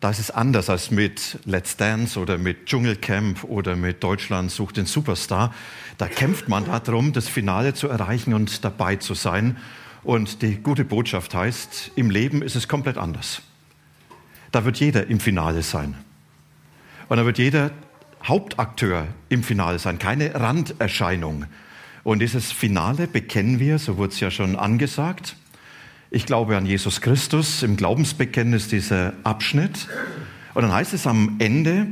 da ist es anders als mit Let's Dance oder mit Dschungelcamp oder mit Deutschland sucht den Superstar. Da kämpft man darum, das Finale zu erreichen und dabei zu sein. Und die gute Botschaft heißt, im Leben ist es komplett anders. Da wird jeder im Finale sein. Und da wird jeder Hauptakteur im Finale sein, keine Randerscheinung. Und dieses Finale bekennen wir, so wurde es ja schon angesagt, ich glaube an Jesus Christus, im Glaubensbekenntnis dieser Abschnitt. Und dann heißt es am Ende,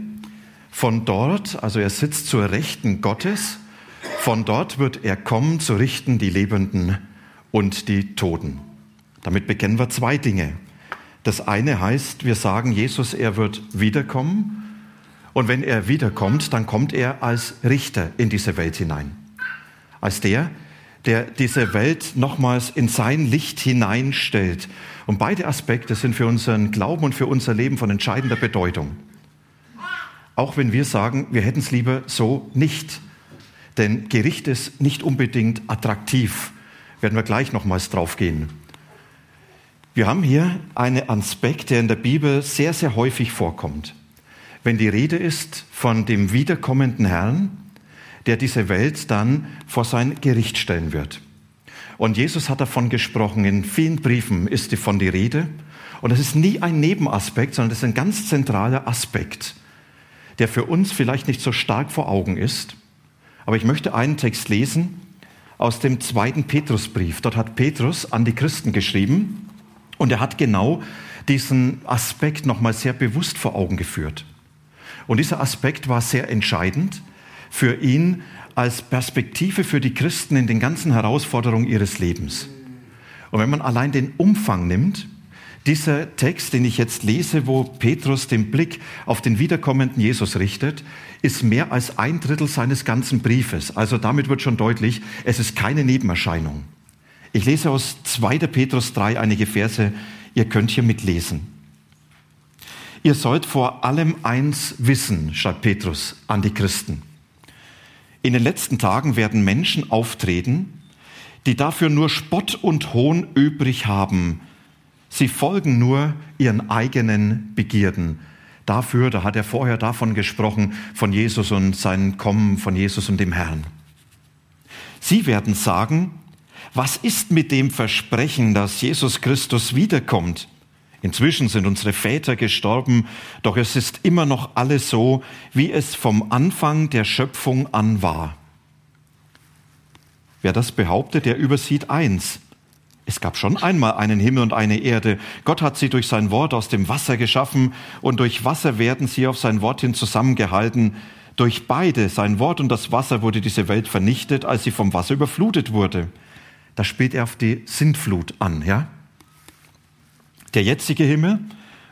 von dort, also er sitzt zur Rechten Gottes, von dort wird er kommen zu richten die Lebenden und die Toten. Damit bekennen wir zwei Dinge. Das eine heißt, wir sagen Jesus, er wird wiederkommen. Und wenn er wiederkommt, dann kommt er als Richter in diese Welt hinein. Als der, der diese Welt nochmals in sein Licht hineinstellt. Und beide Aspekte sind für unseren Glauben und für unser Leben von entscheidender Bedeutung. Auch wenn wir sagen, wir hätten es lieber so nicht. Denn Gericht ist nicht unbedingt attraktiv. Werden wir gleich nochmals drauf gehen. Wir haben hier einen Aspekt, der in der Bibel sehr, sehr häufig vorkommt. Wenn die Rede ist von dem wiederkommenden Herrn, der diese Welt dann vor sein Gericht stellen wird. Und Jesus hat davon gesprochen, in vielen Briefen ist davon die Rede. Und das ist nie ein Nebenaspekt, sondern das ist ein ganz zentraler Aspekt, der für uns vielleicht nicht so stark vor Augen ist. Aber ich möchte einen Text lesen aus dem zweiten Petrusbrief. Dort hat Petrus an die Christen geschrieben und er hat genau diesen Aspekt nochmal sehr bewusst vor Augen geführt. Und dieser Aspekt war sehr entscheidend, für ihn als Perspektive für die Christen in den ganzen Herausforderungen ihres Lebens. Und wenn man allein den Umfang nimmt, dieser Text, den ich jetzt lese, wo Petrus den Blick auf den wiederkommenden Jesus richtet, ist mehr als ein Drittel seines ganzen Briefes. Also damit wird schon deutlich, es ist keine Nebenerscheinung. Ich lese aus 2. Petrus 3 einige Verse, ihr könnt hier mitlesen. Ihr sollt vor allem eins wissen, schreibt Petrus an die Christen. In den letzten Tagen werden Menschen auftreten, die dafür nur Spott und Hohn übrig haben. Sie folgen nur ihren eigenen Begierden. Dafür, da hat er vorher davon gesprochen, von Jesus und sein Kommen, von Jesus und dem Herrn. Sie werden sagen, was ist mit dem Versprechen, dass Jesus Christus wiederkommt? Inzwischen sind unsere Väter gestorben, doch es ist immer noch alles so, wie es vom Anfang der Schöpfung an war. Wer das behauptet, der übersieht eins. Es gab schon einmal einen Himmel und eine Erde. Gott hat sie durch sein Wort aus dem Wasser geschaffen und durch Wasser werden sie auf sein Wort hin zusammengehalten. Durch beide, sein Wort und das Wasser, wurde diese Welt vernichtet, als sie vom Wasser überflutet wurde. Da spielt er auf die Sintflut an, ja? Der jetzige Himmel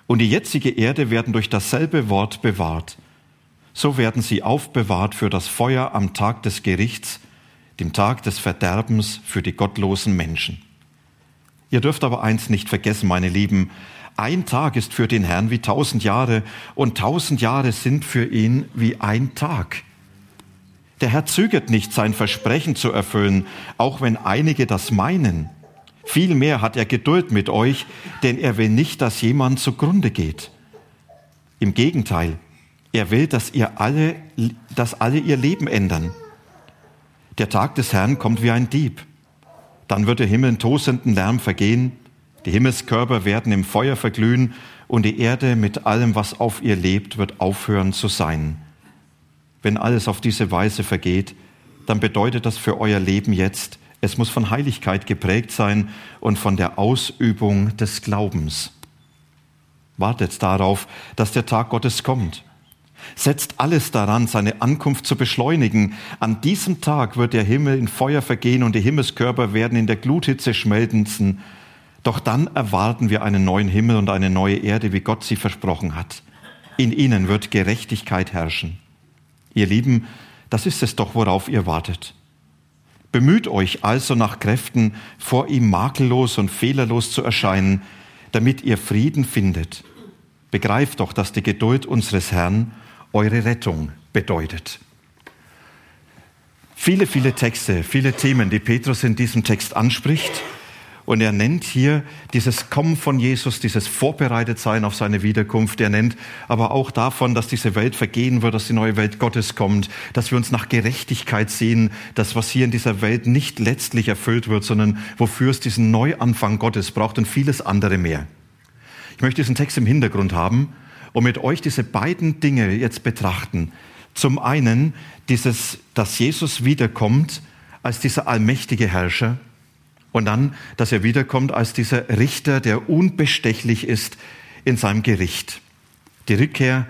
und die jetzige Erde werden durch dasselbe Wort bewahrt. So werden sie aufbewahrt für das Feuer am Tag des Gerichts, dem Tag des Verderbens für die gottlosen Menschen. Ihr dürft aber eins nicht vergessen, meine Lieben, ein Tag ist für den Herrn wie tausend Jahre und tausend Jahre sind für ihn wie ein Tag. Der Herr zögert nicht, sein Versprechen zu erfüllen, auch wenn einige das meinen. Vielmehr hat er Geduld mit euch, denn er will nicht, dass jemand zugrunde geht. Im Gegenteil, er will, dass ihr alle, dass alle ihr Leben ändern. Der Tag des Herrn kommt wie ein Dieb. Dann wird der Himmel in tosenden Lärm vergehen, die Himmelskörper werden im Feuer verglühen und die Erde mit allem, was auf ihr lebt, wird aufhören zu sein. Wenn alles auf diese Weise vergeht, dann bedeutet das für euer Leben jetzt, es muss von Heiligkeit geprägt sein und von der Ausübung des Glaubens. Wartet darauf, dass der Tag Gottes kommt. Setzt alles daran, seine Ankunft zu beschleunigen. An diesem Tag wird der Himmel in Feuer vergehen und die Himmelskörper werden in der Gluthitze schmelzen. Doch dann erwarten wir einen neuen Himmel und eine neue Erde, wie Gott sie versprochen hat. In ihnen wird Gerechtigkeit herrschen. Ihr Lieben, das ist es doch, worauf ihr wartet. Bemüht euch also nach Kräften, vor ihm makellos und fehlerlos zu erscheinen, damit ihr Frieden findet. Begreift doch, dass die Geduld unseres Herrn eure Rettung bedeutet. Viele, viele Texte, viele Themen, die Petrus in diesem Text anspricht. Und er nennt hier dieses Kommen von Jesus, dieses Vorbereitetsein auf seine Wiederkunft. Er nennt aber auch davon, dass diese Welt vergehen wird, dass die neue Welt Gottes kommt, dass wir uns nach Gerechtigkeit sehen, das, was hier in dieser Welt nicht letztlich erfüllt wird, sondern wofür es diesen Neuanfang Gottes braucht und vieles andere mehr. Ich möchte diesen Text im Hintergrund haben und mit euch diese beiden Dinge jetzt betrachten. Zum einen dieses, dass Jesus wiederkommt als dieser allmächtige Herrscher und dann, dass er wiederkommt als dieser Richter, der unbestechlich ist in seinem Gericht. Die Rückkehr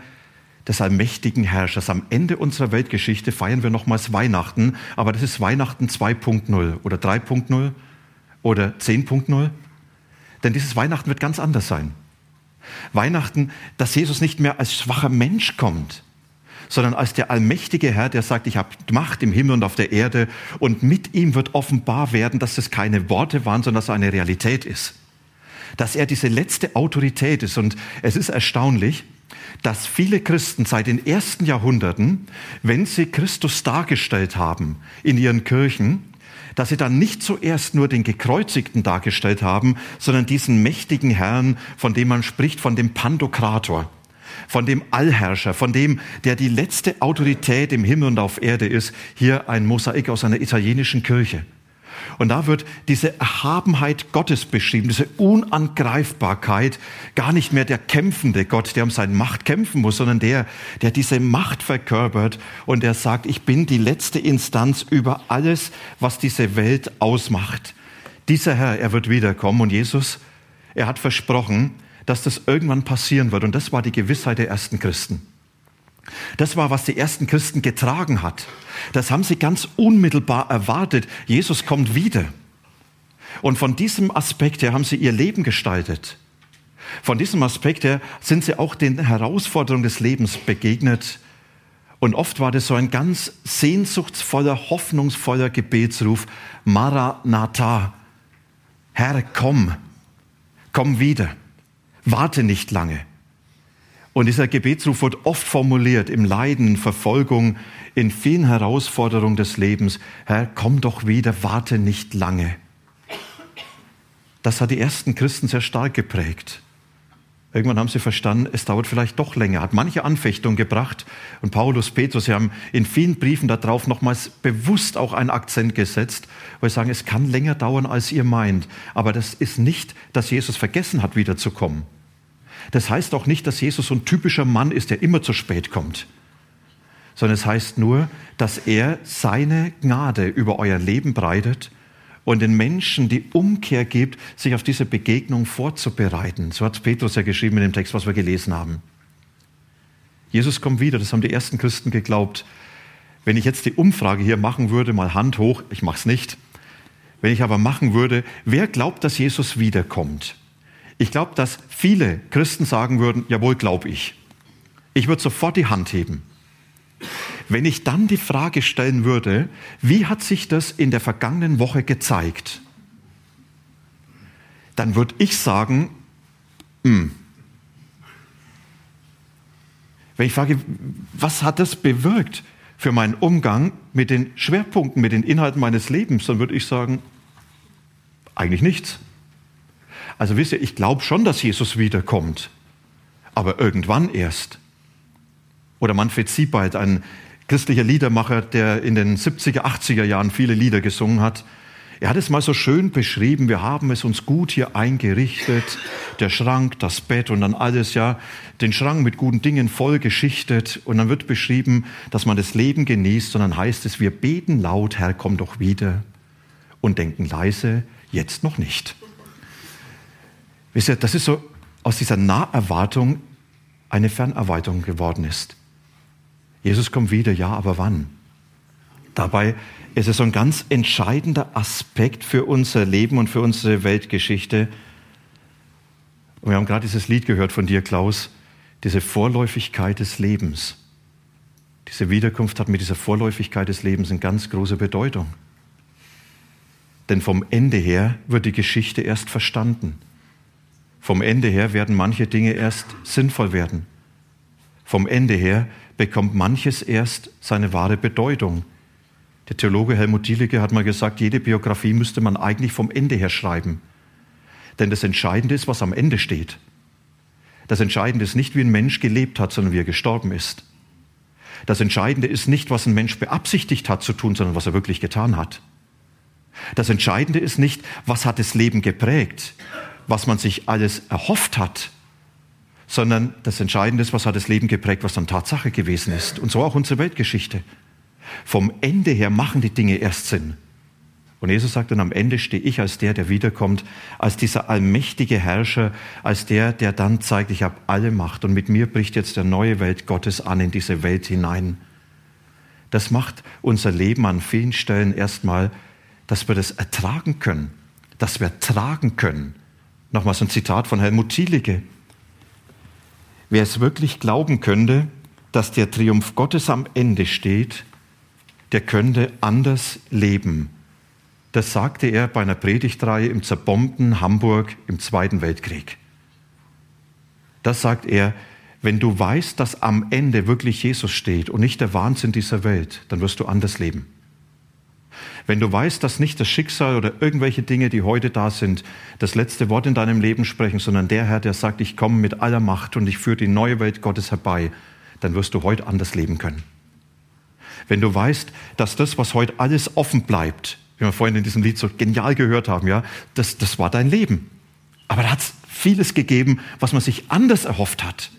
des allmächtigen Herrschers. Am Ende unserer Weltgeschichte feiern wir nochmals Weihnachten, aber das ist Weihnachten 2.0 oder 3.0 oder 10.0. Denn dieses Weihnachten wird ganz anders sein. Weihnachten, dass Jesus nicht mehr als schwacher Mensch kommt, sondern als der allmächtige Herr, der sagt, ich habe Macht im Himmel und auf der Erde und mit ihm wird offenbar werden, dass es keine Worte waren, sondern dass es eine Realität ist. Dass er diese letzte Autorität ist und es ist erstaunlich, dass viele Christen seit den ersten Jahrhunderten, wenn sie Christus dargestellt haben in ihren Kirchen, dass sie dann nicht zuerst nur den Gekreuzigten dargestellt haben, sondern diesen mächtigen Herrn, von dem man spricht, von dem Pandokrator von dem Allherrscher, von dem, der die letzte Autorität im Himmel und auf Erde ist, hier ein Mosaik aus einer italienischen Kirche. Und da wird diese Erhabenheit Gottes beschrieben, diese Unangreifbarkeit, gar nicht mehr der kämpfende Gott, der um seine Macht kämpfen muss, sondern der, der diese Macht verkörpert und der sagt, ich bin die letzte Instanz über alles, was diese Welt ausmacht. Dieser Herr, er wird wiederkommen und Jesus, er hat versprochen, dass das irgendwann passieren wird. Und das war die Gewissheit der ersten Christen. Das war, was die ersten Christen getragen hat. Das haben sie ganz unmittelbar erwartet. Jesus kommt wieder. Und von diesem Aspekt her haben sie ihr Leben gestaltet. Von diesem Aspekt her sind sie auch den Herausforderungen des Lebens begegnet. Und oft war das so ein ganz sehnsuchtsvoller, hoffnungsvoller Gebetsruf. Maranatha. Herr, komm. Komm wieder. Warte nicht lange. Und dieser Gebetsruf wird oft formuliert im Leiden, Verfolgung, in vielen Herausforderungen des Lebens. Herr, komm doch wieder, warte nicht lange. Das hat die ersten Christen sehr stark geprägt. Irgendwann haben sie verstanden, es dauert vielleicht doch länger, hat manche Anfechtung gebracht. Und Paulus, Petrus, sie haben in vielen Briefen darauf nochmals bewusst auch einen Akzent gesetzt, weil sie sagen, es kann länger dauern, als ihr meint. Aber das ist nicht, dass Jesus vergessen hat, wiederzukommen. Das heißt auch nicht, dass Jesus so ein typischer Mann ist, der immer zu spät kommt, sondern es heißt nur, dass er seine Gnade über euer Leben breitet und den Menschen die Umkehr gibt, sich auf diese Begegnung vorzubereiten. So hat Petrus ja geschrieben in dem Text, was wir gelesen haben. Jesus kommt wieder, das haben die ersten Christen geglaubt. Wenn ich jetzt die Umfrage hier machen würde, mal Hand hoch, ich mache es nicht. Wenn ich aber machen würde, wer glaubt, dass Jesus wiederkommt? Ich glaube, dass viele Christen sagen würden, jawohl, glaube ich. Ich würde sofort die Hand heben. Wenn ich dann die Frage stellen würde, wie hat sich das in der vergangenen Woche gezeigt? Dann würde ich sagen, mh. Hm. Wenn ich frage, was hat das bewirkt für meinen Umgang mit den Schwerpunkten, mit den Inhalten meines Lebens, dann würde ich sagen, eigentlich nichts. Also wisst ihr, ich glaube schon, dass Jesus wiederkommt, aber irgendwann erst. Oder Manfred Siebald, ein christlicher Liedermacher, der in den 70er, 80er Jahren viele Lieder gesungen hat. Er hat es mal so schön beschrieben, wir haben es uns gut hier eingerichtet, der Schrank, das Bett und dann alles, ja, den Schrank mit guten Dingen voll geschichtet und dann wird beschrieben, dass man das Leben genießt und dann heißt es, wir beten laut, Herr, komm doch wieder und denken leise, jetzt noch nicht. Wisst ihr, das ist so aus dieser Naherwartung eine Fernerwartung geworden ist. Jesus kommt wieder, ja, aber wann? Dabei ist es so ein ganz entscheidender Aspekt für unser Leben und für unsere Weltgeschichte. Und wir haben gerade dieses Lied gehört von dir, Klaus. diese Vorläufigkeit des Lebens. Diese Wiederkunft hat mit dieser Vorläufigkeit des Lebens eine ganz große Bedeutung. Denn vom Ende her wird die Geschichte erst verstanden. Vom Ende her werden manche Dinge erst sinnvoll werden. Vom Ende her bekommt manches erst seine wahre Bedeutung. Der Theologe Helmut Dielicke hat mal gesagt, jede Biografie müsste man eigentlich vom Ende her schreiben. Denn das Entscheidende ist, was am Ende steht. Das Entscheidende ist nicht, wie ein Mensch gelebt hat, sondern wie er gestorben ist. Das Entscheidende ist nicht, was ein Mensch beabsichtigt hat zu tun, sondern was er wirklich getan hat. Das Entscheidende ist nicht, was hat das Leben geprägt, was man sich alles erhofft hat, sondern das Entscheidende ist, was hat das Leben geprägt, was dann Tatsache gewesen ist. Und so auch unsere Weltgeschichte. Vom Ende her machen die Dinge erst Sinn. Und Jesus sagt dann, am Ende stehe ich als der, der wiederkommt, als dieser allmächtige Herrscher, als der, der dann zeigt, ich habe alle Macht und mit mir bricht jetzt der neue Welt Gottes an in diese Welt hinein. Das macht unser Leben an vielen Stellen erstmal, dass wir das ertragen können, dass wir tragen können. Nochmal so ein Zitat von Helmut Thielicke. Wer es wirklich glauben könnte, dass der Triumph Gottes am Ende steht, der könnte anders leben das sagte er bei einer Predigtreihe im zerbombten Hamburg im Zweiten Weltkrieg. Das sagt er, wenn du weißt, dass am Ende wirklich Jesus steht und nicht der Wahnsinn dieser Welt, dann wirst du anders leben. Wenn du weißt, dass nicht das Schicksal oder irgendwelche Dinge, die heute da sind, das letzte Wort in deinem Leben sprechen, sondern der Herr, der sagt, ich komme mit aller Macht und ich führe die neue Welt Gottes herbei, dann wirst du heute anders leben können. Wenn du weißt, dass das, was heute alles offen bleibt, wie wir vorhin in diesem Lied so genial gehört haben, ja, das, das war dein Leben. Aber da hat es vieles gegeben, was man sich anders erhofft hat.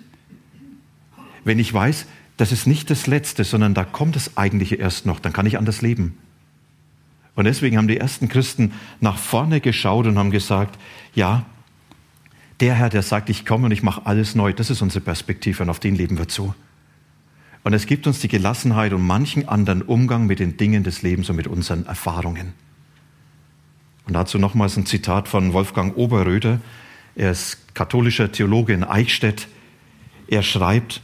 Wenn ich weiß, das ist nicht das Letzte, sondern da kommt das Eigentliche erst noch, dann kann ich anders leben. Und deswegen haben die ersten Christen nach vorne geschaut und haben gesagt, ja, der Herr, der sagt, ich komme und ich mache alles neu, das ist unsere Perspektive und auf den leben wir zu. Und es gibt uns die Gelassenheit und manchen anderen Umgang mit den Dingen des Lebens und mit unseren Erfahrungen. Und dazu nochmals ein Zitat von Wolfgang Oberröder. Er ist katholischer Theologe in Eichstätt. Er schreibt,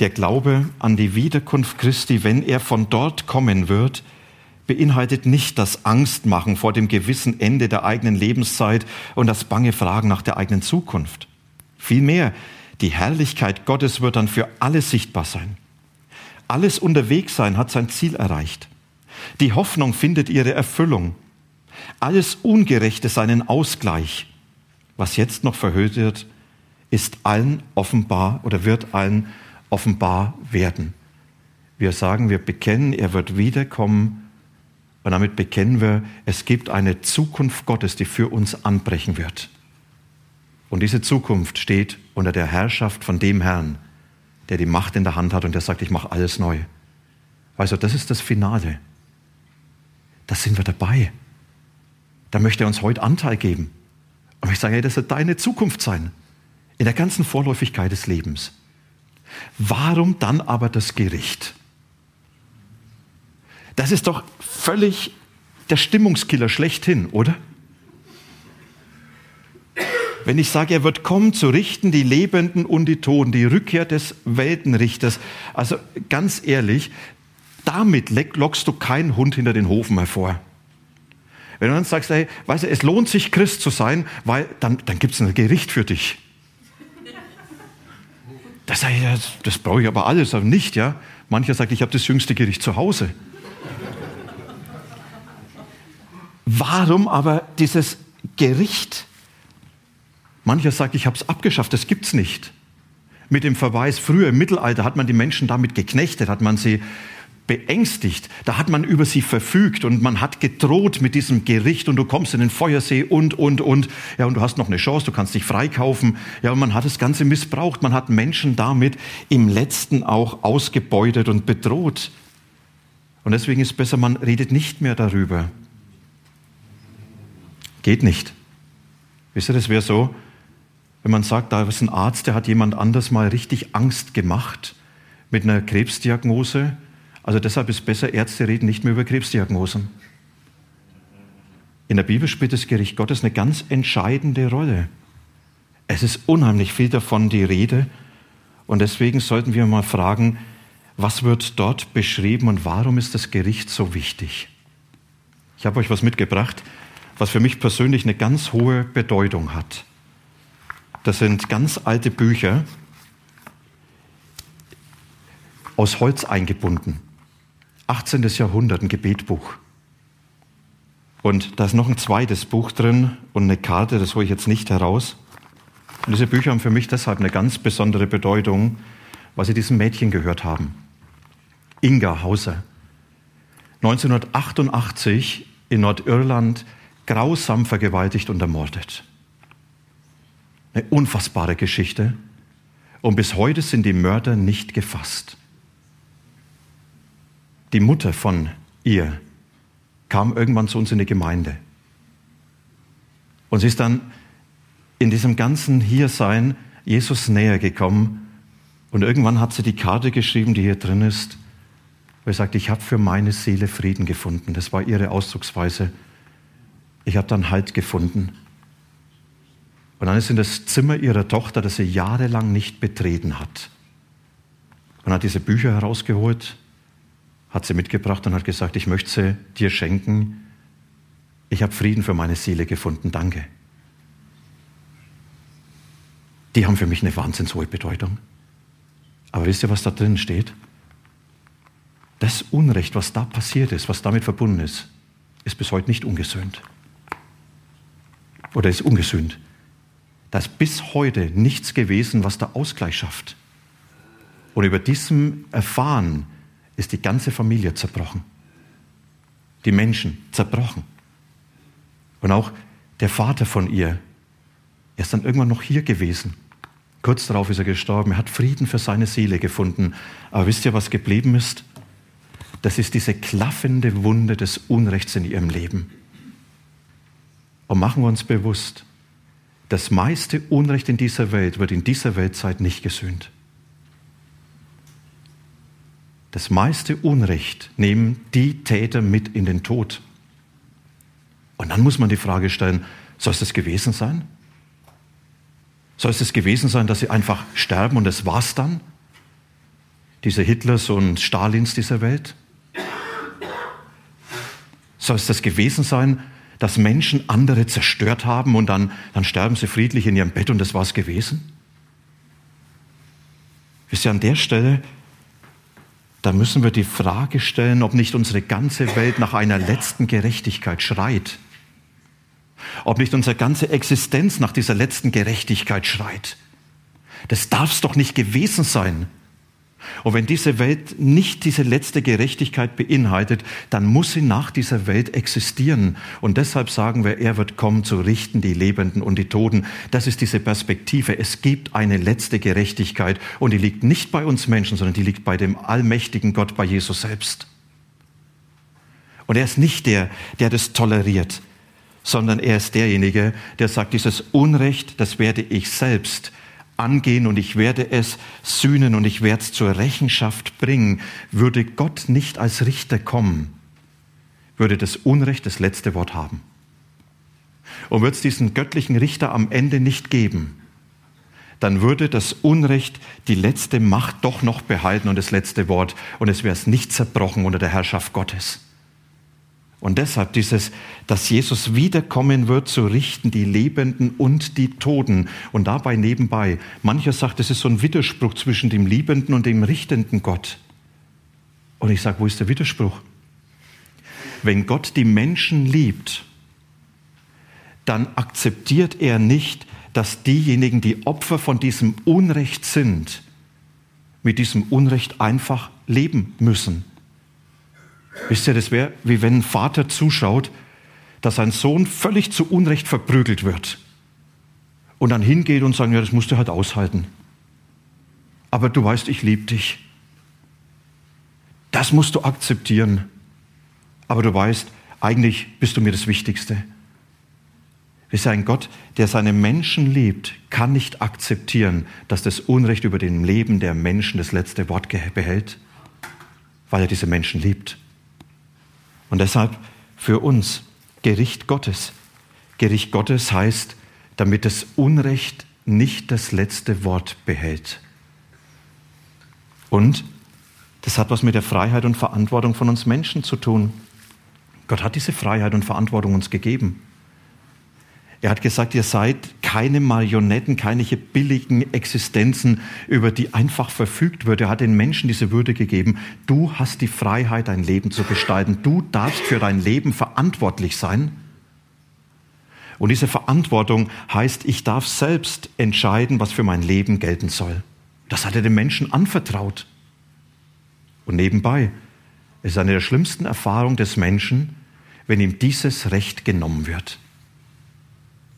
der Glaube an die Wiederkunft Christi, wenn er von dort kommen wird, beinhaltet nicht das Angstmachen vor dem gewissen Ende der eigenen Lebenszeit und das bange Fragen nach der eigenen Zukunft. Vielmehr, die Herrlichkeit Gottes wird dann für alle sichtbar sein. Alles Unterwegssein hat sein Ziel erreicht. Die Hoffnung findet ihre Erfüllung. Alles Ungerechte seinen Ausgleich. Was jetzt noch verhüllt wird, ist allen offenbar oder wird allen offenbar werden. Wir sagen, wir bekennen, er wird wiederkommen und damit bekennen wir, es gibt eine Zukunft Gottes, die für uns anbrechen wird. Und diese Zukunft steht unter der Herrschaft von dem Herrn, der die Macht in der Hand hat und der sagt, ich mache alles neu. Du, das ist das Finale. Da sind wir dabei. Da möchte er uns heute Anteil geben. Und ich sage, hey, das wird deine Zukunft sein. In der ganzen Vorläufigkeit des Lebens. Warum dann aber das Gericht? Das ist doch völlig der Stimmungskiller schlechthin, oder? wenn ich sage, er wird kommen zu richten die Lebenden und die Toten, die Rückkehr des Weltenrichters. Also ganz ehrlich, damit lockst du keinen Hund hinter den Hofen hervor. Wenn du dann sagst, hey, weißt du, es lohnt sich Christ zu sein, weil dann, dann gibt es ein Gericht für dich. Das, das, brauche ich aber alles, aber nicht, ja. Mancher sagt, ich habe das jüngste Gericht zu Hause. Warum aber dieses Gericht? Mancher sagt, ich habe es abgeschafft, das gibt es nicht. Mit dem Verweis, früher im Mittelalter hat man die Menschen damit geknechtet, hat man sie beängstigt, da hat man über sie verfügt und man hat gedroht mit diesem Gericht und du kommst in den Feuersee und, und, und. Ja, und du hast noch eine Chance, du kannst dich freikaufen. Ja, und man hat das Ganze missbraucht. Man hat Menschen damit im Letzten auch ausgebeutet und bedroht. Und deswegen ist es besser, man redet nicht mehr darüber. Geht nicht. Wisst ihr, das wäre so, wenn man sagt, da ist ein Arzt, der hat jemand anders mal richtig Angst gemacht mit einer Krebsdiagnose. Also deshalb ist besser, Ärzte reden nicht mehr über Krebsdiagnosen. In der Bibel spielt das Gericht Gottes eine ganz entscheidende Rolle. Es ist unheimlich viel davon die Rede. Und deswegen sollten wir mal fragen, was wird dort beschrieben und warum ist das Gericht so wichtig? Ich habe euch was mitgebracht, was für mich persönlich eine ganz hohe Bedeutung hat. Das sind ganz alte Bücher aus Holz eingebunden. 18. Jahrhundert, ein Gebetbuch. Und da ist noch ein zweites Buch drin und eine Karte, das hole ich jetzt nicht heraus. Und diese Bücher haben für mich deshalb eine ganz besondere Bedeutung, weil sie diesem Mädchen gehört haben. Inga Hauser. 1988 in Nordirland grausam vergewaltigt und ermordet. Eine unfassbare Geschichte. Und bis heute sind die Mörder nicht gefasst. Die Mutter von ihr kam irgendwann zu uns in die Gemeinde. Und sie ist dann in diesem ganzen Hiersein Jesus näher gekommen. Und irgendwann hat sie die Karte geschrieben, die hier drin ist, wo sie sagt, ich habe für meine Seele Frieden gefunden. Das war ihre Ausdrucksweise. Ich habe dann Halt gefunden. Und dann ist in das Zimmer ihrer Tochter, das sie jahrelang nicht betreten hat. Und hat diese Bücher herausgeholt hat sie mitgebracht und hat gesagt, ich möchte sie dir schenken. Ich habe Frieden für meine Seele gefunden, danke. Die haben für mich eine wahnsinns hohe Bedeutung. Aber wisst ihr, was da drin steht? Das Unrecht, was da passiert ist, was damit verbunden ist, ist bis heute nicht ungesöhnt. Oder ist ungesühnt. Da ist bis heute nichts gewesen, was da Ausgleich schafft. Und über diesem Erfahren ist die ganze Familie zerbrochen. Die Menschen zerbrochen. Und auch der Vater von ihr, er ist dann irgendwann noch hier gewesen. Kurz darauf ist er gestorben. Er hat Frieden für seine Seele gefunden. Aber wisst ihr, was geblieben ist? Das ist diese klaffende Wunde des Unrechts in ihrem Leben. Und machen wir uns bewusst, das meiste Unrecht in dieser Welt wird in dieser Weltzeit nicht gesühnt. Das meiste Unrecht nehmen die Täter mit in den Tod. Und dann muss man die Frage stellen, soll es das gewesen sein? Soll es das gewesen sein, dass sie einfach sterben und das war's dann? Diese Hitlers und Stalins dieser Welt? Soll es das gewesen sein, dass Menschen andere zerstört haben und dann, dann sterben sie friedlich in ihrem Bett und das war's gewesen? Wisst ihr, an der Stelle da müssen wir die Frage stellen, ob nicht unsere ganze Welt nach einer letzten Gerechtigkeit schreit. Ob nicht unsere ganze Existenz nach dieser letzten Gerechtigkeit schreit. Das darf es doch nicht gewesen sein. Und wenn diese Welt nicht diese letzte Gerechtigkeit beinhaltet, dann muss sie nach dieser Welt existieren. Und deshalb sagen wir, er wird kommen zu richten die Lebenden und die Toten. Das ist diese Perspektive. Es gibt eine letzte Gerechtigkeit und die liegt nicht bei uns Menschen, sondern die liegt bei dem allmächtigen Gott, bei Jesus selbst. Und er ist nicht der, der das toleriert, sondern er ist derjenige, der sagt, dieses Unrecht, das werde ich selbst angehen und ich werde es sühnen und ich werde es zur Rechenschaft bringen. Würde Gott nicht als Richter kommen, würde das Unrecht das letzte Wort haben. Und würde es diesen göttlichen Richter am Ende nicht geben, dann würde das Unrecht die letzte Macht doch noch behalten und das letzte Wort und es wäre es nicht zerbrochen unter der Herrschaft Gottes. Und deshalb dieses, dass Jesus wiederkommen wird, zu richten die Lebenden und die Toten. Und dabei nebenbei, mancher sagt, es ist so ein Widerspruch zwischen dem liebenden und dem richtenden Gott. Und ich sage, wo ist der Widerspruch? Wenn Gott die Menschen liebt, dann akzeptiert er nicht, dass diejenigen, die Opfer von diesem Unrecht sind, mit diesem Unrecht einfach leben müssen. Wisst ihr, das wäre, wie wenn ein Vater zuschaut, dass sein Sohn völlig zu Unrecht verprügelt wird. Und dann hingeht und sagt, ja, das musst du halt aushalten. Aber du weißt, ich liebe dich. Das musst du akzeptieren. Aber du weißt, eigentlich bist du mir das Wichtigste. Wisst ihr, ein Gott, der seine Menschen liebt, kann nicht akzeptieren, dass das Unrecht über dem Leben der Menschen das letzte Wort behält, weil er diese Menschen liebt. Und deshalb für uns Gericht Gottes. Gericht Gottes heißt, damit das Unrecht nicht das letzte Wort behält. Und das hat was mit der Freiheit und Verantwortung von uns Menschen zu tun. Gott hat diese Freiheit und Verantwortung uns gegeben. Er hat gesagt, ihr seid keine Marionetten, keine billigen Existenzen, über die einfach verfügt wird. Er hat den Menschen diese Würde gegeben. Du hast die Freiheit, dein Leben zu gestalten. Du darfst für dein Leben verantwortlich sein. Und diese Verantwortung heißt, ich darf selbst entscheiden, was für mein Leben gelten soll. Das hat er den Menschen anvertraut. Und nebenbei ist eine der schlimmsten Erfahrungen des Menschen, wenn ihm dieses Recht genommen wird.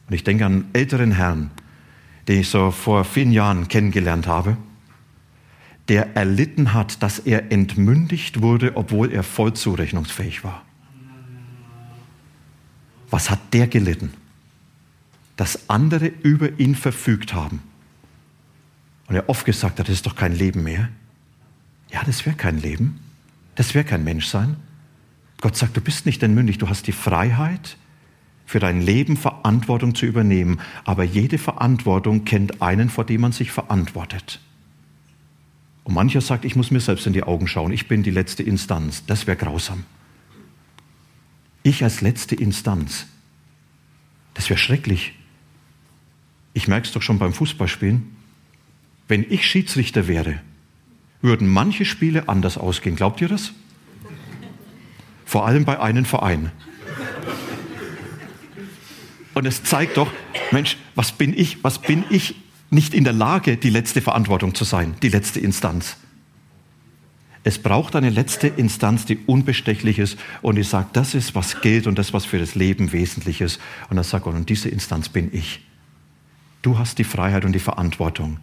Und ich denke an einen älteren Herrn, den ich so vor vielen Jahren kennengelernt habe, der erlitten hat, dass er entmündigt wurde, obwohl er voll zurechnungsfähig war. Was hat der gelitten? Dass andere über ihn verfügt haben. Und er oft gesagt hat, das ist doch kein Leben mehr. Ja, das wäre kein Leben. Das wäre kein Menschsein. Gott sagt, du bist nicht entmündigt, du hast die Freiheit, für dein Leben Verantwortung zu übernehmen. Aber jede Verantwortung kennt einen, vor dem man sich verantwortet. Und mancher sagt, ich muss mir selbst in die Augen schauen, ich bin die letzte Instanz. Das wäre grausam. Ich als letzte Instanz. Das wäre schrecklich. Ich merke es doch schon beim Fußballspielen. Wenn ich Schiedsrichter wäre, würden manche Spiele anders ausgehen. Glaubt ihr das? Vor allem bei einem Verein. Und es zeigt doch, Mensch, was bin ich, was bin ich nicht in der Lage, die letzte Verantwortung zu sein, die letzte Instanz. Es braucht eine letzte Instanz, die unbestechlich ist und die sagt, das ist, was gilt und das, was für das Leben wesentlich ist. Und dann sagt Gott, und diese Instanz bin ich. Du hast die Freiheit und die Verantwortung.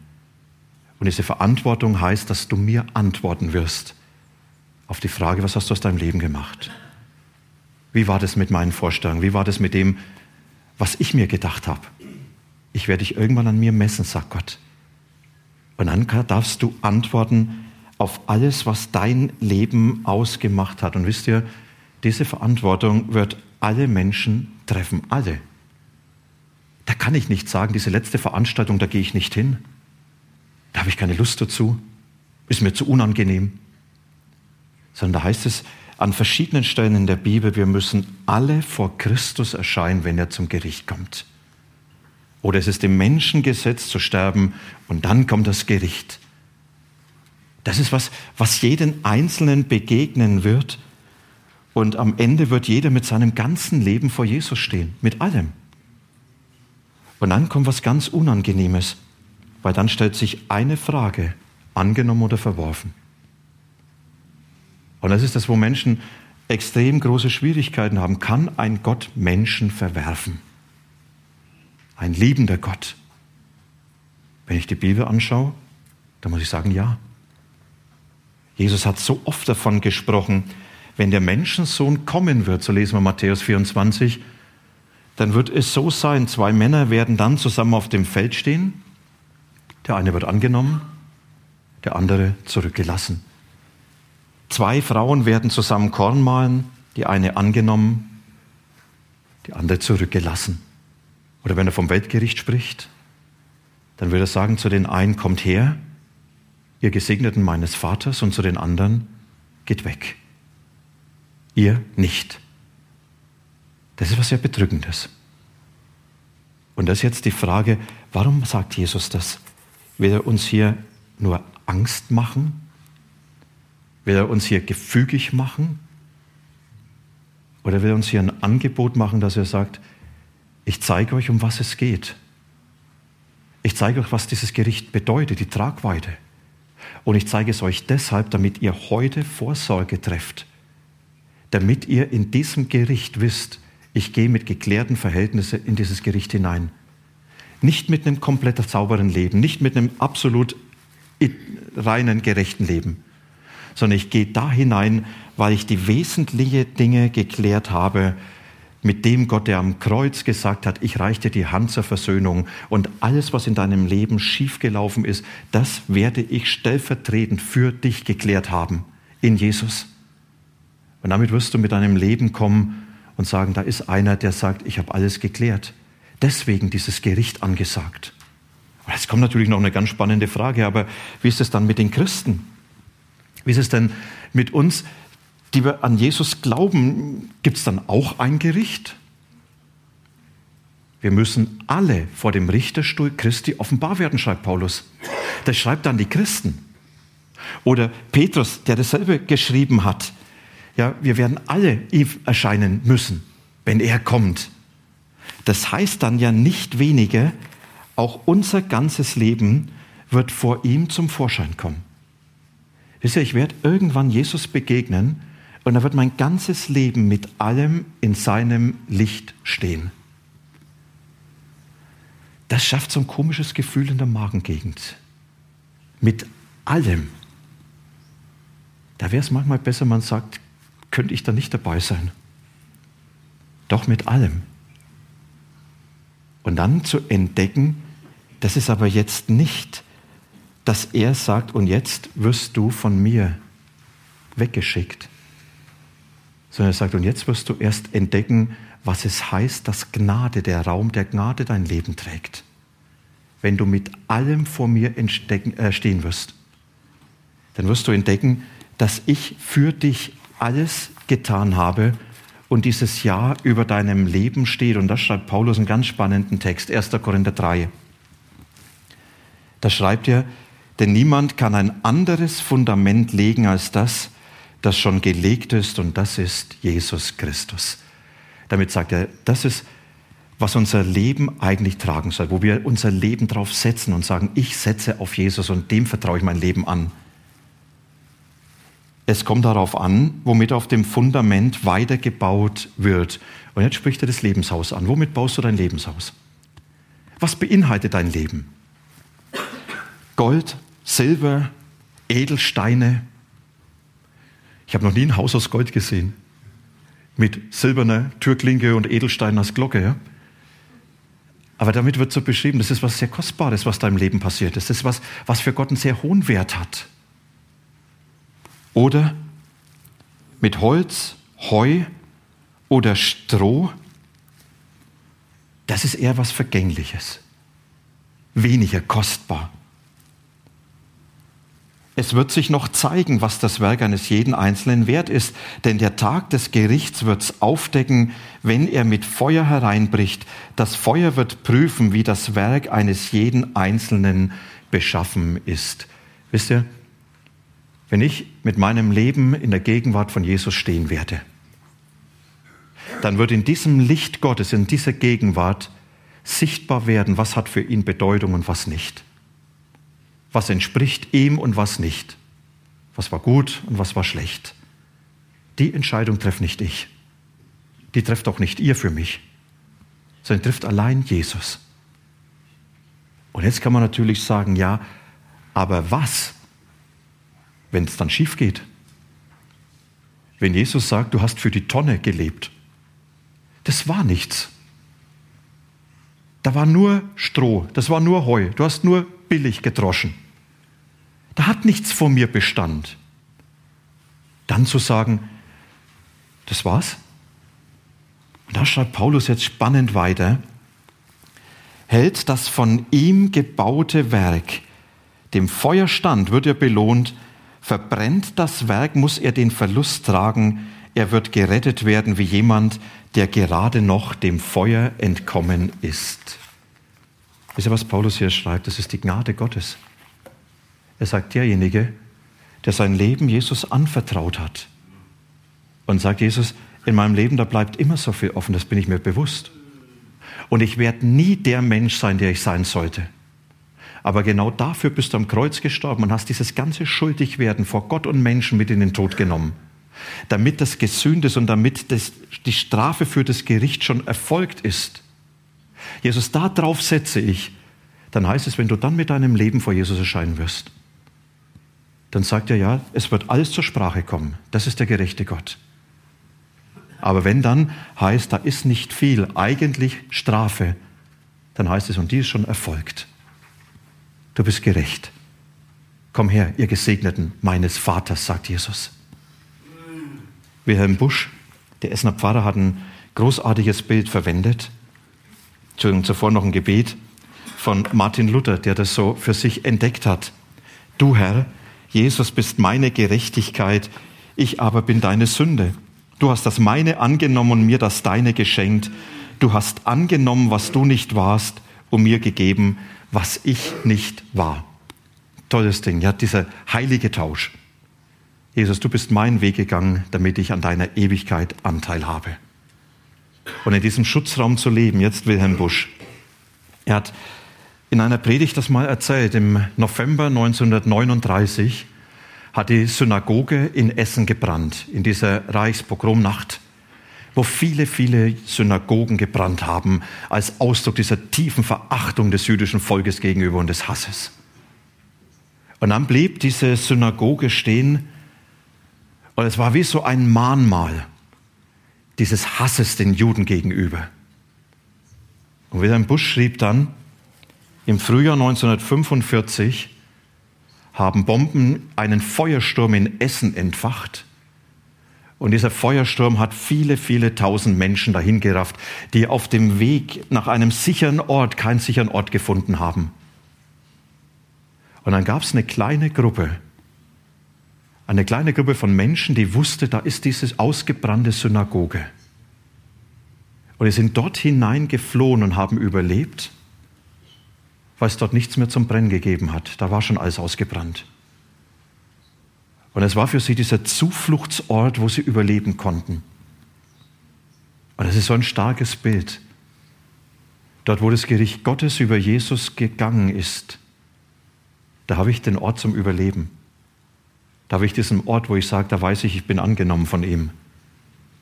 Und diese Verantwortung heißt, dass du mir antworten wirst auf die Frage, was hast du aus deinem Leben gemacht? Wie war das mit meinen Vorstellungen? Wie war das mit dem, was ich mir gedacht habe. Ich werde dich irgendwann an mir messen, sagt Gott. Und dann darfst du antworten auf alles, was dein Leben ausgemacht hat. Und wisst ihr, diese Verantwortung wird alle Menschen treffen, alle. Da kann ich nicht sagen, diese letzte Veranstaltung, da gehe ich nicht hin. Da habe ich keine Lust dazu. Ist mir zu unangenehm. Sondern da heißt es, an verschiedenen Stellen in der Bibel, wir müssen alle vor Christus erscheinen, wenn er zum Gericht kommt. Oder es ist dem Menschen gesetzt zu sterben und dann kommt das Gericht. Das ist was, was jeden Einzelnen begegnen wird. Und am Ende wird jeder mit seinem ganzen Leben vor Jesus stehen, mit allem. Und dann kommt was ganz Unangenehmes, weil dann stellt sich eine Frage, angenommen oder verworfen. Und das ist das, wo Menschen extrem große Schwierigkeiten haben. Kann ein Gott Menschen verwerfen? Ein liebender Gott. Wenn ich die Bibel anschaue, dann muss ich sagen, ja. Jesus hat so oft davon gesprochen, wenn der Menschensohn kommen wird, so lesen wir Matthäus 24, dann wird es so sein, zwei Männer werden dann zusammen auf dem Feld stehen, der eine wird angenommen, der andere zurückgelassen. Zwei Frauen werden zusammen Korn mahlen, die eine angenommen, die andere zurückgelassen. Oder wenn er vom Weltgericht spricht, dann würde er sagen zu den einen, kommt her, ihr Gesegneten meines Vaters, und zu den anderen, geht weg. Ihr nicht. Das ist was sehr Bedrückendes. Und das ist jetzt die Frage, warum sagt Jesus das? Will er uns hier nur Angst machen? Will er uns hier gefügig machen? Oder will er uns hier ein Angebot machen, dass er sagt, ich zeige euch, um was es geht. Ich zeige euch, was dieses Gericht bedeutet, die Tragweite. Und ich zeige es euch deshalb, damit ihr heute Vorsorge trefft. Damit ihr in diesem Gericht wisst, ich gehe mit geklärten Verhältnissen in dieses Gericht hinein. Nicht mit einem komplett sauberen Leben, nicht mit einem absolut reinen, gerechten Leben, sondern ich gehe da hinein, weil ich die wesentlichen Dinge geklärt habe, mit dem Gott, der am Kreuz gesagt hat, ich reiche dir die Hand zur Versöhnung und alles, was in deinem Leben schiefgelaufen ist, das werde ich stellvertretend für dich geklärt haben in Jesus. Und damit wirst du mit deinem Leben kommen und sagen, da ist einer, der sagt, ich habe alles geklärt. Deswegen dieses Gericht angesagt. Jetzt kommt natürlich noch eine ganz spannende Frage, aber wie ist es dann mit den Christen? Wie ist es denn mit uns, die wir an Jesus glauben? Gibt es dann auch ein Gericht? Wir müssen alle vor dem Richterstuhl Christi offenbar werden, schreibt Paulus. Das schreibt dann die Christen. Oder Petrus, der dasselbe geschrieben hat. Ja, wir werden alle erscheinen müssen, wenn er kommt. Das heißt dann ja nicht weniger, auch unser ganzes Leben wird vor ihm zum Vorschein kommen. Wisst ihr, ich werde irgendwann Jesus begegnen und da wird mein ganzes Leben mit allem in seinem Licht stehen. Das schafft so ein komisches Gefühl in der Magengegend. Mit allem. Da wäre es manchmal besser, man sagt, könnte ich da nicht dabei sein. Doch mit allem. Und dann zu entdecken, das ist aber jetzt nicht, dass er sagt, und jetzt wirst du von mir weggeschickt, sondern er sagt, und jetzt wirst du erst entdecken, was es heißt, dass Gnade, der Raum der Gnade dein Leben trägt. Wenn du mit allem vor mir äh, stehen wirst, dann wirst du entdecken, dass ich für dich alles getan habe und dieses Jahr über deinem Leben steht. Und das schreibt Paulus einen ganz spannenden Text, 1. Korinther 3. Da schreibt er, denn niemand kann ein anderes Fundament legen als das, das schon gelegt ist, und das ist Jesus Christus. Damit sagt er, das ist, was unser Leben eigentlich tragen soll, wo wir unser Leben drauf setzen und sagen, ich setze auf Jesus und dem vertraue ich mein Leben an. Es kommt darauf an, womit auf dem Fundament weitergebaut wird. Und jetzt spricht er das Lebenshaus an. Womit baust du dein Lebenshaus? Was beinhaltet dein Leben? Gold, Silber, Edelsteine. Ich habe noch nie ein Haus aus Gold gesehen. Mit silberner Türklinke und Edelsteinen als Glocke. Ja? Aber damit wird so beschrieben, das ist was sehr Kostbares, was da im Leben passiert ist. Das ist was, was für Gott einen sehr hohen Wert hat. Oder mit Holz, Heu oder Stroh, das ist eher was Vergängliches, weniger kostbar. Es wird sich noch zeigen, was das Werk eines jeden Einzelnen wert ist, denn der Tag des Gerichts wird's aufdecken, wenn er mit Feuer hereinbricht. Das Feuer wird prüfen, wie das Werk eines jeden Einzelnen beschaffen ist. Wisst ihr, wenn ich mit meinem Leben in der Gegenwart von Jesus stehen werde, dann wird in diesem Licht Gottes, in dieser Gegenwart sichtbar werden, was hat für ihn Bedeutung und was nicht was entspricht ihm und was nicht. Was war gut und was war schlecht. Die Entscheidung trefft nicht ich. Die trifft auch nicht ihr für mich, sondern trifft allein Jesus. Und jetzt kann man natürlich sagen, ja, aber was, wenn es dann schief geht? Wenn Jesus sagt, du hast für die Tonne gelebt. Das war nichts. Da war nur Stroh, das war nur Heu, du hast nur billig gedroschen. Da hat nichts vor mir Bestand. Dann zu sagen, das war's. Und da schreibt Paulus jetzt spannend weiter, hält das von ihm gebaute Werk, dem Feuer stand, wird er belohnt, verbrennt das Werk, muss er den Verlust tragen, er wird gerettet werden wie jemand, der gerade noch dem Feuer entkommen ist. Wisst ihr, was Paulus hier schreibt? Das ist die Gnade Gottes. Er sagt, derjenige, der sein Leben Jesus anvertraut hat und sagt, Jesus, in meinem Leben, da bleibt immer so viel offen, das bin ich mir bewusst. Und ich werde nie der Mensch sein, der ich sein sollte. Aber genau dafür bist du am Kreuz gestorben und hast dieses ganze Schuldigwerden vor Gott und Menschen mit in den Tod genommen. Damit das gesühnt ist und damit das, die Strafe für das Gericht schon erfolgt ist. Jesus, da drauf setze ich. Dann heißt es, wenn du dann mit deinem Leben vor Jesus erscheinen wirst, dann sagt er ja, es wird alles zur Sprache kommen. Das ist der gerechte Gott. Aber wenn dann heißt, da ist nicht viel, eigentlich Strafe, dann heißt es, und die ist schon erfolgt. Du bist gerecht. Komm her, ihr Gesegneten meines Vaters, sagt Jesus. Wilhelm Busch, der Essener Pfarrer, hat ein großartiges Bild verwendet. Entschuldigung, zuvor noch ein Gebet von Martin Luther, der das so für sich entdeckt hat. Du Herr, Jesus bist meine Gerechtigkeit, ich aber bin deine Sünde. Du hast das meine angenommen und mir das deine geschenkt. Du hast angenommen, was du nicht warst, und mir gegeben, was ich nicht war. Tolles Ding, ja, dieser heilige Tausch. Jesus, du bist meinen Weg gegangen, damit ich an deiner Ewigkeit Anteil habe. Und in diesem Schutzraum zu leben, jetzt Wilhelm Busch. Er hat in einer Predigt das mal erzählt. Im November 1939 hat die Synagoge in Essen gebrannt, in dieser Reichspogromnacht, wo viele, viele Synagogen gebrannt haben, als Ausdruck dieser tiefen Verachtung des jüdischen Volkes gegenüber und des Hasses. Und dann blieb diese Synagoge stehen und es war wie so ein Mahnmal dieses Hasses den Juden gegenüber. Und Wilhelm Busch schrieb dann, im Frühjahr 1945 haben Bomben einen Feuersturm in Essen entfacht. Und dieser Feuersturm hat viele, viele tausend Menschen dahingerafft, die auf dem Weg nach einem sicheren Ort keinen sicheren Ort gefunden haben. Und dann gab es eine kleine Gruppe, eine kleine Gruppe von Menschen, die wusste, da ist diese ausgebrannte Synagoge. Und die sind dort hineingeflohen und haben überlebt weil es dort nichts mehr zum Brennen gegeben hat. Da war schon alles ausgebrannt. Und es war für sie dieser Zufluchtsort, wo sie überleben konnten. Und es ist so ein starkes Bild. Dort, wo das Gericht Gottes über Jesus gegangen ist, da habe ich den Ort zum Überleben. Da habe ich diesen Ort, wo ich sage, da weiß ich, ich bin angenommen von ihm.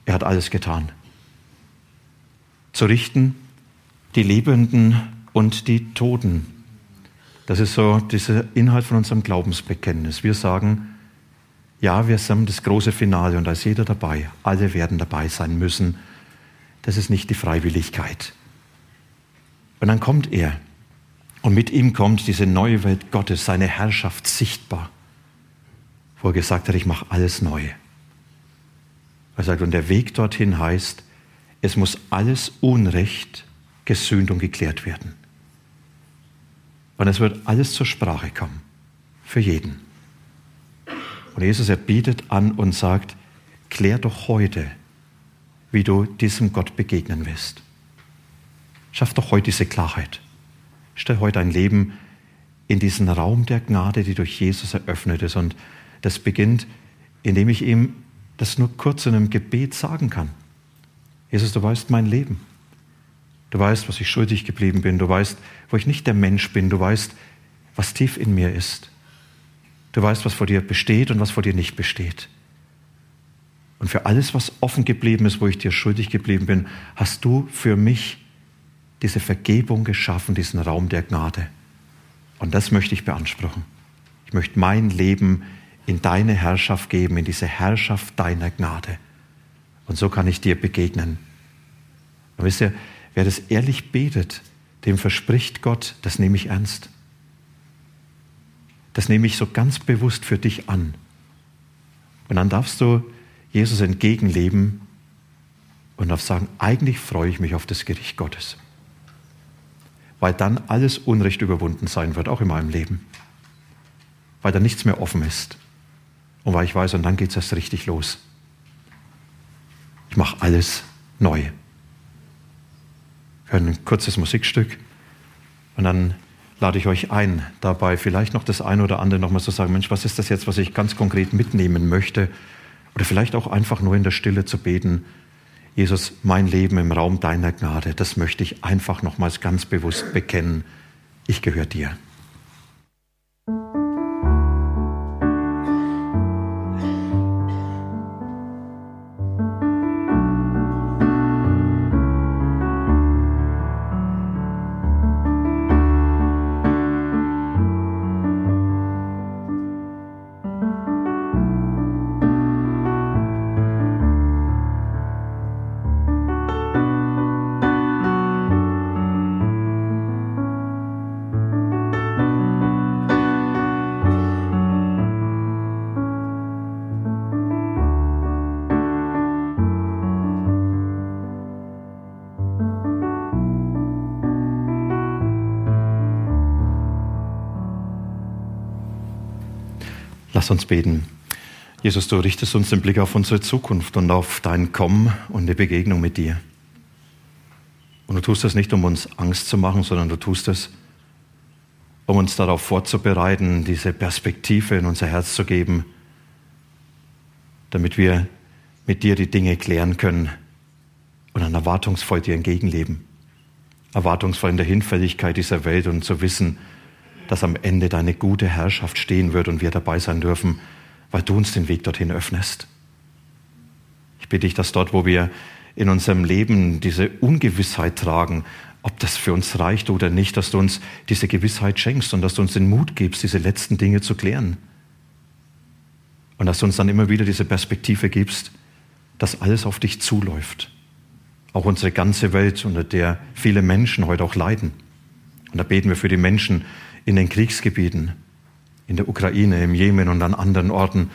Er hat alles getan. Zu richten die Lebenden und die Toten. Das ist so dieser Inhalt von unserem Glaubensbekenntnis. Wir sagen, ja, wir sind das große Finale und da ist jeder dabei. Alle werden dabei sein müssen. Das ist nicht die Freiwilligkeit. Und dann kommt er. Und mit ihm kommt diese neue Welt Gottes, seine Herrschaft sichtbar. Wo er gesagt hat, ich mache alles neu. Er sagt, und der Weg dorthin heißt, es muss alles Unrecht gesühnt und geklärt werden. Und es wird alles zur Sprache kommen. Für jeden. Und Jesus, er bietet an und sagt, klär doch heute, wie du diesem Gott begegnen wirst. Schaff doch heute diese Klarheit. Stell heute ein Leben in diesen Raum der Gnade, die durch Jesus eröffnet ist. Und das beginnt, indem ich ihm das nur kurz in einem Gebet sagen kann. Jesus, du weißt mein Leben. Du weißt, was ich schuldig geblieben bin. Du weißt, wo ich nicht der Mensch bin. Du weißt, was tief in mir ist. Du weißt, was vor dir besteht und was vor dir nicht besteht. Und für alles, was offen geblieben ist, wo ich dir schuldig geblieben bin, hast du für mich diese Vergebung geschaffen, diesen Raum der Gnade. Und das möchte ich beanspruchen. Ich möchte mein Leben in deine Herrschaft geben, in diese Herrschaft deiner Gnade. Und so kann ich dir begegnen. Und wisst ihr, Wer das ehrlich betet, dem verspricht Gott, das nehme ich ernst. Das nehme ich so ganz bewusst für dich an. Und dann darfst du Jesus entgegenleben und darfst sagen, eigentlich freue ich mich auf das Gericht Gottes. Weil dann alles Unrecht überwunden sein wird, auch in meinem Leben. Weil dann nichts mehr offen ist. Und weil ich weiß, und dann geht es erst richtig los. Ich mache alles neu hören ein kurzes Musikstück und dann lade ich euch ein, dabei vielleicht noch das eine oder andere nochmal zu sagen, Mensch, was ist das jetzt, was ich ganz konkret mitnehmen möchte? Oder vielleicht auch einfach nur in der Stille zu beten, Jesus, mein Leben im Raum deiner Gnade, das möchte ich einfach nochmals ganz bewusst bekennen. Ich gehöre dir. Lass uns beten. Jesus, du richtest uns den Blick auf unsere Zukunft und auf dein Kommen und die Begegnung mit dir. Und du tust das nicht, um uns Angst zu machen, sondern du tust es, um uns darauf vorzubereiten, diese Perspektive in unser Herz zu geben, damit wir mit dir die Dinge klären können und dann erwartungsvoll dir entgegenleben. Erwartungsvoll in der Hinfälligkeit dieser Welt und zu wissen, dass am Ende deine gute Herrschaft stehen wird und wir dabei sein dürfen, weil du uns den Weg dorthin öffnest. Ich bitte dich, dass dort, wo wir in unserem Leben diese Ungewissheit tragen, ob das für uns reicht oder nicht, dass du uns diese Gewissheit schenkst und dass du uns den Mut gibst, diese letzten Dinge zu klären. Und dass du uns dann immer wieder diese Perspektive gibst, dass alles auf dich zuläuft. Auch unsere ganze Welt, unter der viele Menschen heute auch leiden. Und da beten wir für die Menschen, in den Kriegsgebieten, in der Ukraine, im Jemen und an anderen Orten.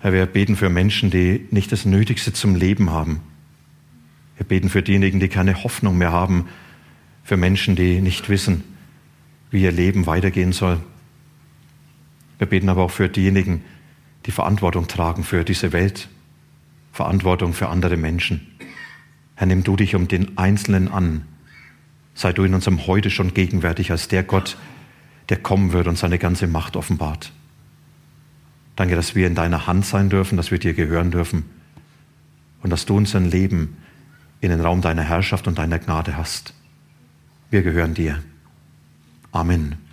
Herr, wir beten für Menschen, die nicht das Nötigste zum Leben haben. Wir beten für diejenigen, die keine Hoffnung mehr haben, für Menschen, die nicht wissen, wie ihr Leben weitergehen soll. Wir beten aber auch für diejenigen, die Verantwortung tragen für diese Welt, Verantwortung für andere Menschen. Herr, nimm du dich um den Einzelnen an, sei du in unserem Heute schon gegenwärtig als der Gott, der kommen wird und seine ganze Macht offenbart. Danke, dass wir in deiner Hand sein dürfen, dass wir dir gehören dürfen und dass du unser Leben in den Raum deiner Herrschaft und deiner Gnade hast. Wir gehören dir. Amen.